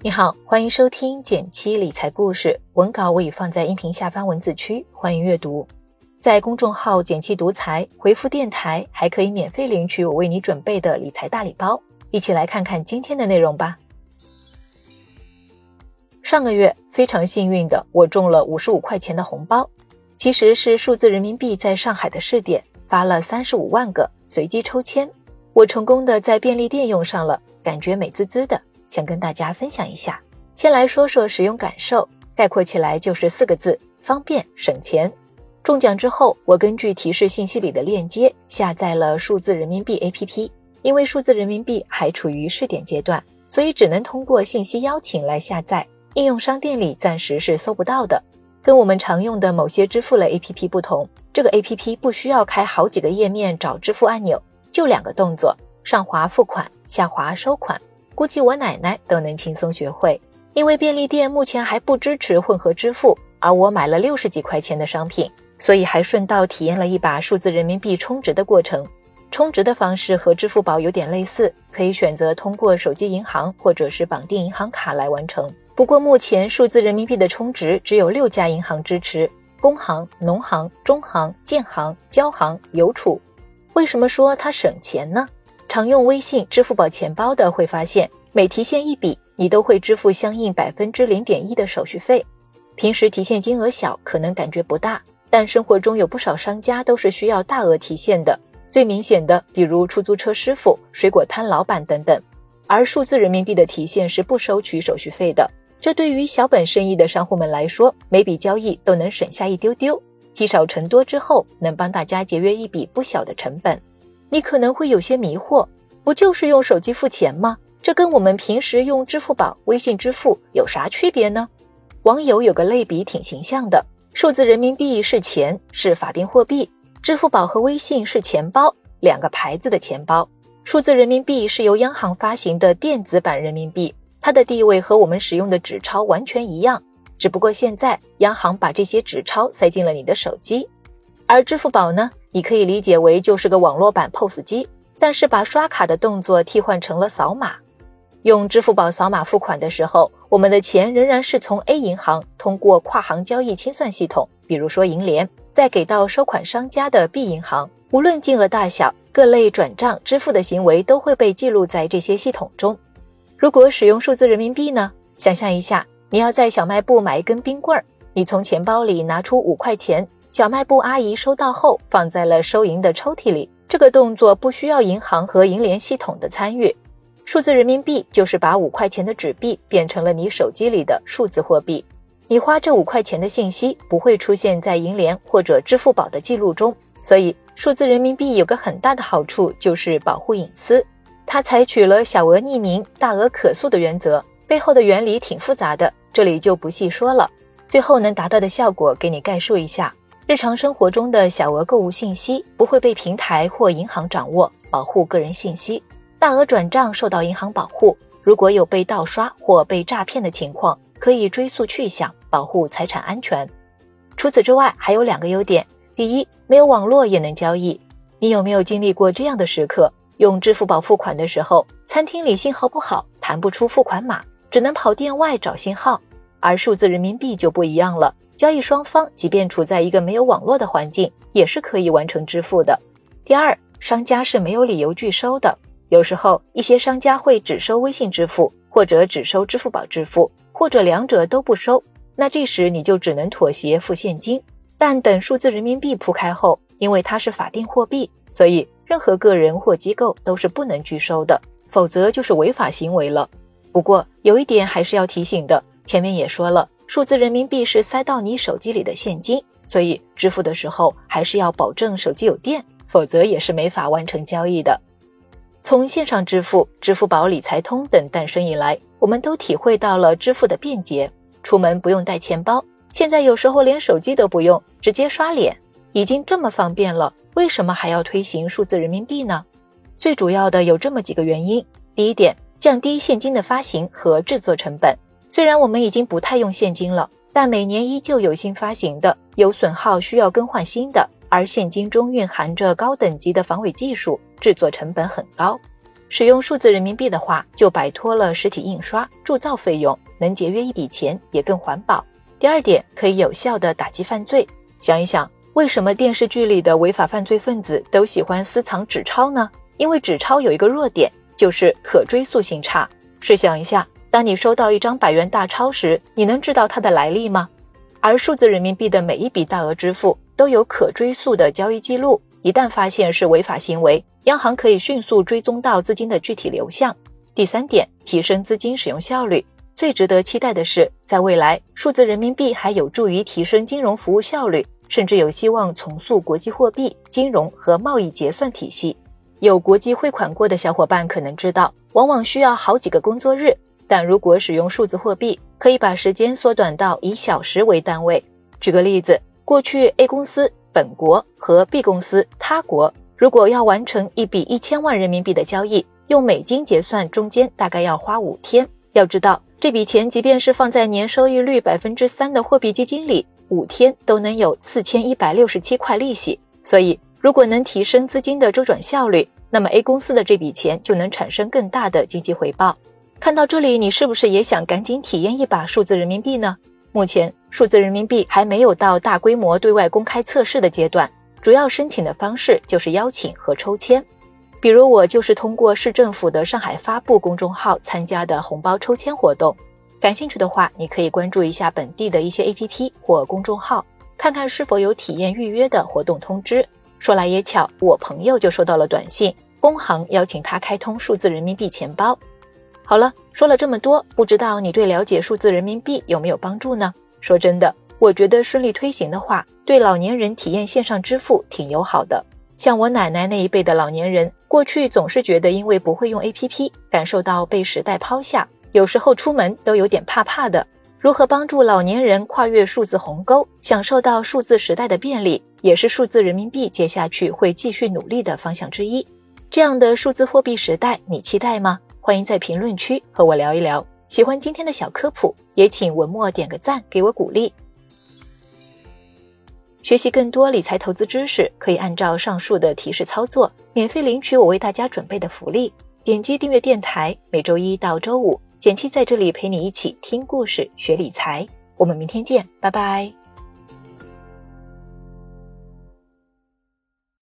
你好，欢迎收听减七理财故事，文稿我已放在音频下方文字区，欢迎阅读。在公众号“减七独裁回复“电台”，还可以免费领取我为你准备的理财大礼包。一起来看看今天的内容吧。上个月非常幸运的，我中了五十五块钱的红包，其实是数字人民币在上海的试点发了三十五万个，随机抽签，我成功的在便利店用上了，感觉美滋滋的。想跟大家分享一下，先来说说使用感受，概括起来就是四个字：方便省钱。中奖之后，我根据提示信息里的链接下载了数字人民币 APP，因为数字人民币还处于试点阶段，所以只能通过信息邀请来下载，应用商店里暂时是搜不到的。跟我们常用的某些支付类 APP 不同，这个 APP 不需要开好几个页面找支付按钮，就两个动作：上滑付款，下滑收款。估计我奶奶都能轻松学会，因为便利店目前还不支持混合支付，而我买了六十几块钱的商品，所以还顺道体验了一把数字人民币充值的过程。充值的方式和支付宝有点类似，可以选择通过手机银行或者是绑定银行卡来完成。不过目前数字人民币的充值只有六家银行支持：工行、农行、中行、建行、交行、邮储。为什么说它省钱呢？常用微信、支付宝钱包的会发现，每提现一笔，你都会支付相应百分之零点一的手续费。平时提现金额小，可能感觉不大，但生活中有不少商家都是需要大额提现的。最明显的，比如出租车师傅、水果摊老板等等。而数字人民币的提现是不收取手续费的，这对于小本生意的商户们来说，每笔交易都能省下一丢丢。积少成多之后，能帮大家节约一笔不小的成本。你可能会有些迷惑，不就是用手机付钱吗？这跟我们平时用支付宝、微信支付有啥区别呢？网友有个类比挺形象的：数字人民币是钱，是法定货币；支付宝和微信是钱包，两个牌子的钱包。数字人民币是由央行发行的电子版人民币，它的地位和我们使用的纸钞完全一样，只不过现在央行把这些纸钞塞进了你的手机，而支付宝呢？你可以理解为就是个网络版 POS 机，但是把刷卡的动作替换成了扫码。用支付宝扫码付款的时候，我们的钱仍然是从 A 银行通过跨行交易清算系统，比如说银联，再给到收款商家的 B 银行。无论金额大小，各类转账支付的行为都会被记录在这些系统中。如果使用数字人民币呢？想象一下，你要在小卖部买一根冰棍儿，你从钱包里拿出五块钱。小卖部阿姨收到后，放在了收银的抽屉里。这个动作不需要银行和银联系统的参与。数字人民币就是把五块钱的纸币变成了你手机里的数字货币。你花这五块钱的信息不会出现在银联或者支付宝的记录中。所以，数字人民币有个很大的好处就是保护隐私。它采取了小额匿名、大额可诉的原则，背后的原理挺复杂的，这里就不细说了。最后能达到的效果，给你概述一下。日常生活中的小额购物信息不会被平台或银行掌握，保护个人信息；大额转账受到银行保护，如果有被盗刷或被诈骗的情况，可以追溯去向，保护财产安全。除此之外，还有两个优点：第一，没有网络也能交易。你有没有经历过这样的时刻？用支付宝付款的时候，餐厅里信号不好，弹不出付款码，只能跑店外找信号；而数字人民币就不一样了。交易双方即便处在一个没有网络的环境，也是可以完成支付的。第二，商家是没有理由拒收的。有时候一些商家会只收微信支付，或者只收支付宝支付，或者两者都不收。那这时你就只能妥协付现金。但等数字人民币铺开后，因为它是法定货币，所以任何个人或机构都是不能拒收的，否则就是违法行为了。不过有一点还是要提醒的，前面也说了。数字人民币是塞到你手机里的现金，所以支付的时候还是要保证手机有电，否则也是没法完成交易的。从线上支付、支付宝、理财通等诞生以来，我们都体会到了支付的便捷。出门不用带钱包，现在有时候连手机都不用，直接刷脸，已经这么方便了，为什么还要推行数字人民币呢？最主要的有这么几个原因：第一点，降低现金的发行和制作成本。虽然我们已经不太用现金了，但每年依旧有新发行的，有损耗需要更换新的，而现金中蕴含着高等级的防伪技术，制作成本很高。使用数字人民币的话，就摆脱了实体印刷、铸造费用，能节约一笔钱，也更环保。第二点，可以有效的打击犯罪。想一想，为什么电视剧里的违法犯罪分子都喜欢私藏纸钞呢？因为纸钞有一个弱点，就是可追溯性差。试想一下，当你收到一张百元大钞时，你能知道它的来历吗？而数字人民币的每一笔大额支付都有可追溯的交易记录，一旦发现是违法行为。央行可以迅速追踪到资金的具体流向。第三点，提升资金使用效率。最值得期待的是，在未来，数字人民币还有助于提升金融服务效率，甚至有希望重塑国际货币、金融和贸易结算体系。有国际汇款过的小伙伴可能知道，往往需要好几个工作日，但如果使用数字货币，可以把时间缩短到以小时为单位。举个例子，过去 A 公司本国和 B 公司他国。如果要完成一笔一千万人民币的交易，用美金结算，中间大概要花五天。要知道，这笔钱即便是放在年收益率百分之三的货币基金里，五天都能有四千一百六十七块利息。所以，如果能提升资金的周转效率，那么 A 公司的这笔钱就能产生更大的经济回报。看到这里，你是不是也想赶紧体验一把数字人民币呢？目前，数字人民币还没有到大规模对外公开测试的阶段。主要申请的方式就是邀请和抽签，比如我就是通过市政府的上海发布公众号参加的红包抽签活动。感兴趣的话，你可以关注一下本地的一些 APP 或公众号，看看是否有体验预约的活动通知。说来也巧，我朋友就收到了短信，工行邀请他开通数字人民币钱包。好了，说了这么多，不知道你对了解数字人民币有没有帮助呢？说真的。我觉得顺利推行的话，对老年人体验线上支付挺友好的。像我奶奶那一辈的老年人，过去总是觉得因为不会用 APP，感受到被时代抛下，有时候出门都有点怕怕的。如何帮助老年人跨越数字鸿沟，享受到数字时代的便利，也是数字人民币接下去会继续努力的方向之一。这样的数字货币时代，你期待吗？欢迎在评论区和我聊一聊。喜欢今天的小科普，也请文末点个赞，给我鼓励。学习更多理财投资知识，可以按照上述的提示操作，免费领取我为大家准备的福利。点击订阅电台，每周一到周五，简七在这里陪你一起听故事、学理财。我们明天见，拜拜。